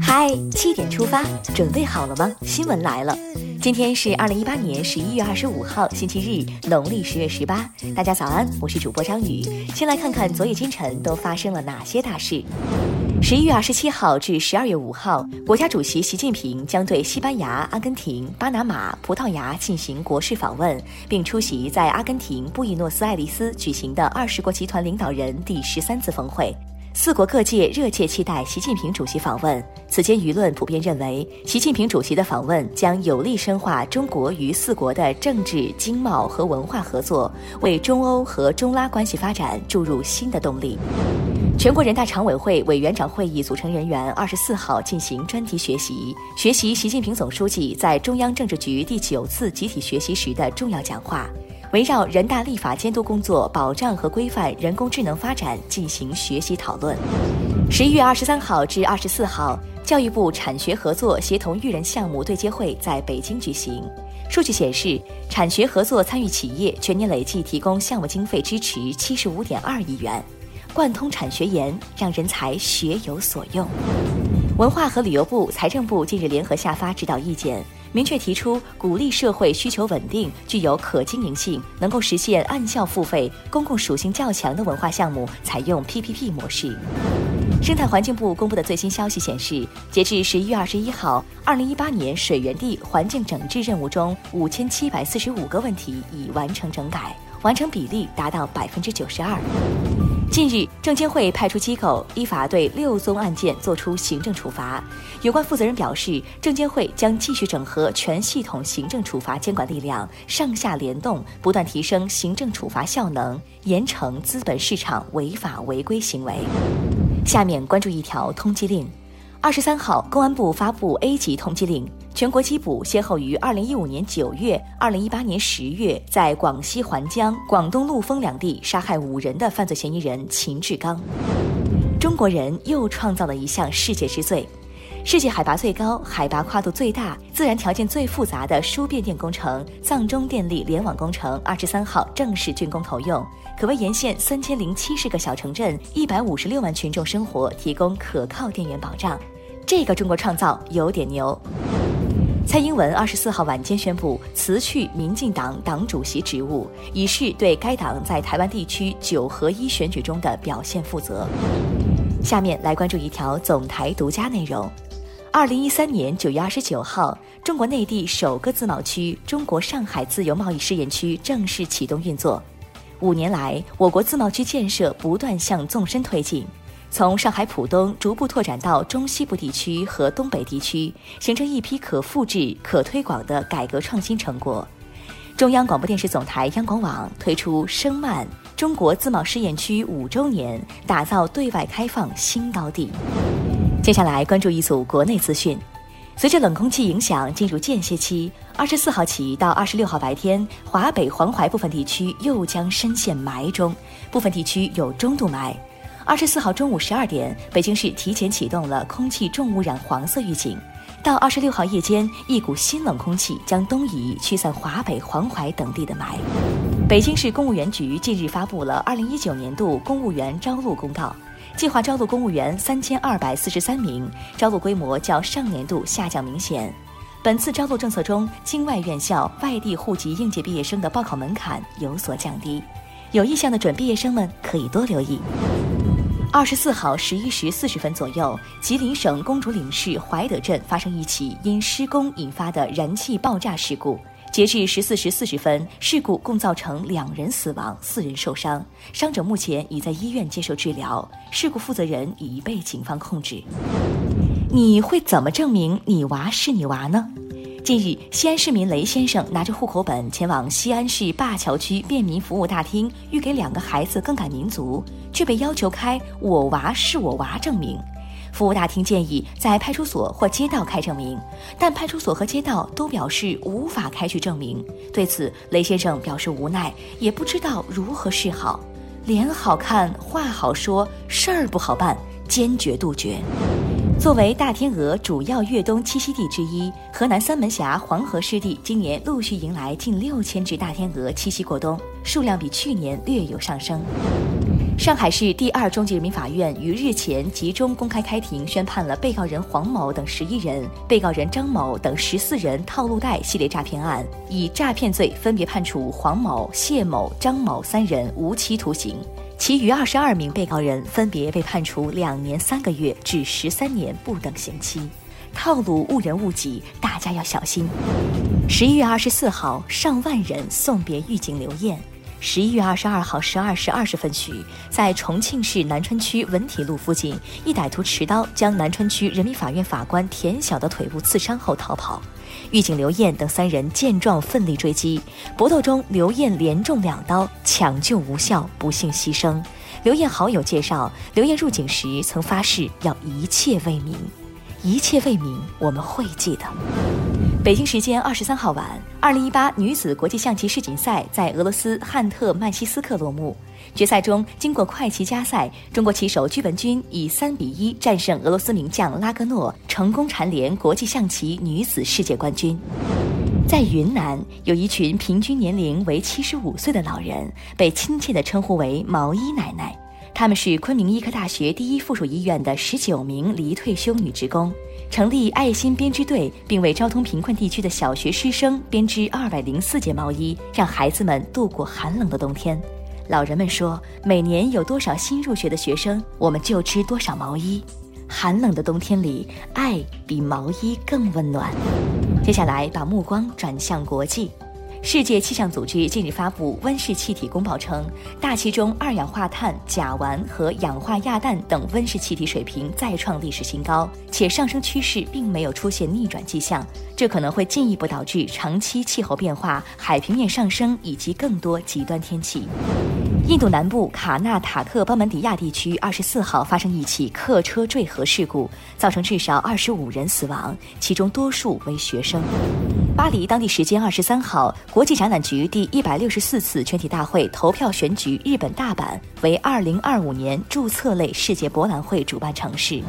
嗨，七点出发，准备好了吗？新闻来了，今天是二零一八年十一月二十五号，星期日，农历十月十八。大家早安，我是主播张宇。先来看看昨夜今晨都发生了哪些大事。十一月二十七号至十二月五号，国家主席习近平将对西班牙、阿根廷、巴拿马、葡萄牙进行国事访问，并出席在阿根廷布宜诺斯艾利斯举行的二十国集团领导人第十三次峰会。四国各界热切期待习近平主席访问。此间舆论普遍认为，习近平主席的访问将有力深化中国与四国的政治、经贸和文化合作，为中欧和中拉关系发展注入新的动力。全国人大常委会委员长会议组成人员二十四号进行专题学习，学习习近平总书记在中央政治局第九次集体学习时的重要讲话。围绕人大立法监督工作保障和规范人工智能发展进行学习讨论。十一月二十三号至二十四号，教育部产学合作协同育人项目对接会在北京举行。数据显示，产学合作参与企业全年累计提供项目经费支持七十五点二亿元，贯通产学研，让人才学有所用。文化和旅游部、财政部近日联合下发指导意见。明确提出，鼓励社会需求稳定、具有可经营性、能够实现按效付费、公共属性较强的文化项目采用 PPP 模式。生态环境部公布的最新消息显示，截至十一月二十一号，二零一八年水源地环境整治任务中，五千七百四十五个问题已完成整改，完成比例达到百分之九十二。近日，证监会派出机构依法对六宗案件作出行政处罚。有关负责人表示，证监会将继续整合全系统行政处罚监管力量，上下联动，不断提升行政处罚效能，严惩资本市场违法违规行为。下面关注一条通缉令。二十三号，公安部发布 A 级通缉令。全国缉捕先后于二零一五年九月、二零一八年十月，在广西环江、广东陆丰两地杀害五人的犯罪嫌疑人秦志刚。中国人又创造了一项世界之最：世界海拔最高、海拔跨度最大、自然条件最复杂的输变电工程——藏中电力联网工程，二十三号正式竣工投用，可为沿线三千零七十个小城镇、一百五十六万群众生活提供可靠电源保障。这个中国创造有点牛。蔡英文二十四号晚间宣布辞去民进党党主席职务，以示对该党在台湾地区九合一选举中的表现负责。下面来关注一条总台独家内容：二零一三年九月二十九号，中国内地首个自贸区——中国上海自由贸易试验区正式启动运作。五年来，我国自贸区建设不断向纵深推进。从上海浦东逐步拓展到中西部地区和东北地区，形成一批可复制、可推广的改革创新成果。中央广播电视总台央广网推出“声漫中国自贸试验区五周年”，打造对外开放新高地。接下来关注一组国内资讯：随着冷空气影响进入间歇期，二十四号起到二十六号白天，华北、黄淮部分地区又将深陷霾中，部分地区有中度霾。二十四号中午十二点，北京市提前启动了空气重污染黄色预警。到二十六号夜间，一股新冷空气将东移，驱散华北、黄淮等地的霾。北京市公务员局近日发布了二零一九年度公务员招录公告，计划招录公务员三千二百四十三名，招录规模较上年度下降明显。本次招录政策中，境外院校外地户籍应届毕业生的报考门槛有所降低，有意向的准毕业生们可以多留意。二十四号十一时四十分左右，吉林省公主岭市怀德镇发生一起因施工引发的燃气爆炸事故。截至十四时四十分，事故共造成两人死亡，四人受伤，伤者目前已在医院接受治疗。事故负责人已被警方控制。你会怎么证明你娃是你娃呢？近日，西安市民雷先生拿着户口本前往西安市灞桥区便民服务大厅，欲给两个孩子更改民族，却被要求开“我娃是我娃”证明。服务大厅建议在派出所或街道开证明，但派出所和街道都表示无法开具证明。对此，雷先生表示无奈，也不知道如何是好。脸好看，话好说，事儿不好办，坚决杜绝。作为大天鹅主要越冬栖息地之一，河南三门峡黄河湿地今年陆续迎来近六千只大天鹅栖息过冬，数量比去年略有上升。上海市第二中级人民法院于日前集中公开开庭宣判了被告人黄某等十一人、被告人张某等十四人套路贷系列诈骗案，以诈骗罪分别判处黄某、谢某、张某三人无期徒刑，其余二十二名被告人分别被判处两年三个月至十三年不等刑期。套路误人误己，大家要小心。十一月二十四号，上万人送别狱警刘艳。十一月二十二号十二时二十分许，在重庆市南川区文体路附近，一歹徒持刀将南川区人民法院法官田晓的腿部刺伤后逃跑。狱警刘艳等三人见状奋力追击，搏斗中刘艳连中两刀，抢救无效，不幸牺牲。刘艳好友介绍，刘艳入警时曾发誓要一切为民，一切为民，我们会记得。北京时间二十三号晚，二零一八女子国际象棋世锦赛在俄罗斯汉特曼西斯克落幕。决赛中，经过快棋加赛，中国棋手居文君以三比一战胜俄罗斯名将拉格诺，成功蝉联国际象棋女子世界冠军。在云南，有一群平均年龄为七十五岁的老人，被亲切地称呼为“毛衣奶奶”。他们是昆明医科大学第一附属医院的十九名离退休女职工。成立爱心编织队，并为昭通贫困地区的小学师生编织二百零四件毛衣，让孩子们度过寒冷的冬天。老人们说，每年有多少新入学的学生，我们就织多少毛衣。寒冷的冬天里，爱比毛衣更温暖。接下来，把目光转向国际。世界气象组织近日发布温室气体公报称，大气中二氧化碳、甲烷和氧化亚氮等温室气体水平再创历史新高，且上升趋势并没有出现逆转迹象。这可能会进一步导致长期气候变化、海平面上升以及更多极端天气。印度南部卡纳塔克邦门迪亚地区二十四号发生一起客车坠河事故，造成至少二十五人死亡，其中多数为学生。巴黎当地时间二十三号，国际展览局第一百六十四次全体大会投票选举日本大阪为二零二五年注册类世界博览会主办城市。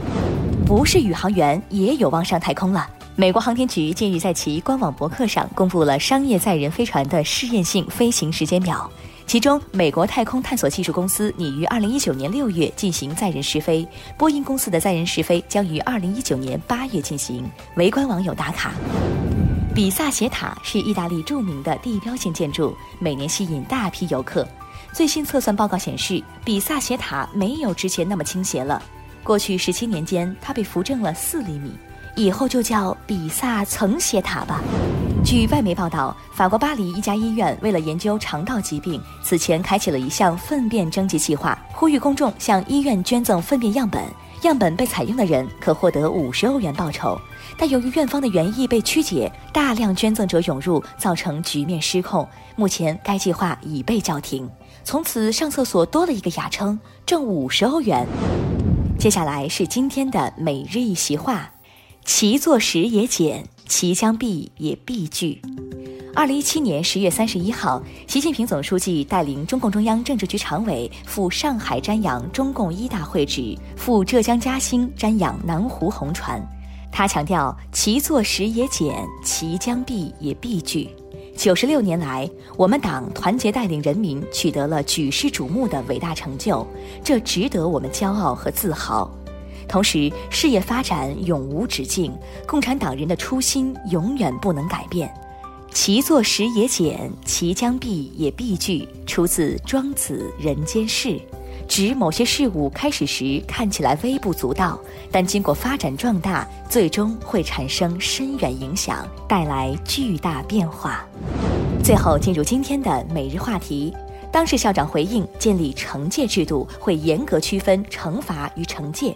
不是宇航员也有望上太空了。美国航天局近日在其官网博客上公布了商业载人飞船的试验性飞行时间表，其中美国太空探索技术公司拟于二零一九年六月进行载人试飞，波音公司的载人试飞将于二零一九年八月进行。围观网友打卡。比萨斜塔是意大利著名的地标性建筑，每年吸引大批游客。最新测算报告显示，比萨斜塔没有之前那么倾斜了。过去十七年间，它被扶正了四厘米，以后就叫比萨层斜塔吧。据外媒报道，法国巴黎一家医院为了研究肠道疾病，此前开启了一项粪便征集计划，呼吁公众向医院捐赠粪便样本。样本被采用的人可获得五十欧元报酬，但由于院方的原意被曲解，大量捐赠者涌入，造成局面失控。目前该计划已被叫停，从此上厕所多了一个雅称，挣五十欧元。接下来是今天的每日一席话：其坐时也简，其将必也必具。二零一七年十月三十一号，习近平总书记带领中共中央政治局常委赴上海瞻仰中共一大会址，赴浙江嘉兴瞻仰南湖红船。他强调：“其坐时也简，其将毕也必具。”九十六年来，我们党团结带领人民取得了举世瞩目的伟大成就，这值得我们骄傲和自豪。同时，事业发展永无止境，共产党人的初心永远不能改变。其作时也简，其将毕也必具。出自《庄子·人间世》，指某些事物开始时看起来微不足道，但经过发展壮大，最终会产生深远影响，带来巨大变化。最后进入今天的每日话题：当事校长回应建立惩戒制度，会严格区分惩罚与惩戒。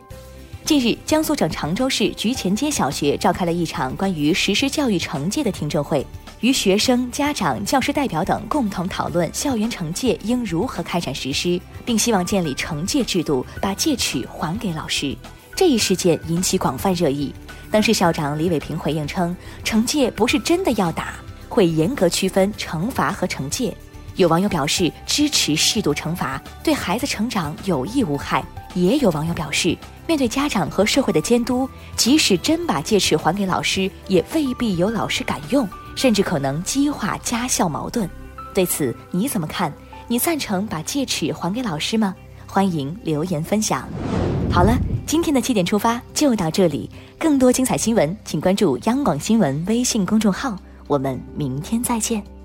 近日，江苏省常州市菊前街小学召开了一场关于实施教育惩戒的听证会。与学生、家长、教师代表等共同讨论校园惩戒应如何开展实施，并希望建立惩戒制度，把戒尺还给老师。这一事件引起广泛热议。当时校长李伟平回应称，惩戒不是真的要打，会严格区分惩罚和惩戒。有网友表示支持适度惩罚，对孩子成长有益无害。也有网友表示，面对家长和社会的监督，即使真把戒尺还给老师，也未必有老师敢用。甚至可能激化家校矛盾，对此你怎么看？你赞成把戒尺还给老师吗？欢迎留言分享。好了，今天的七点出发就到这里，更多精彩新闻，请关注央广新闻微信公众号。我们明天再见。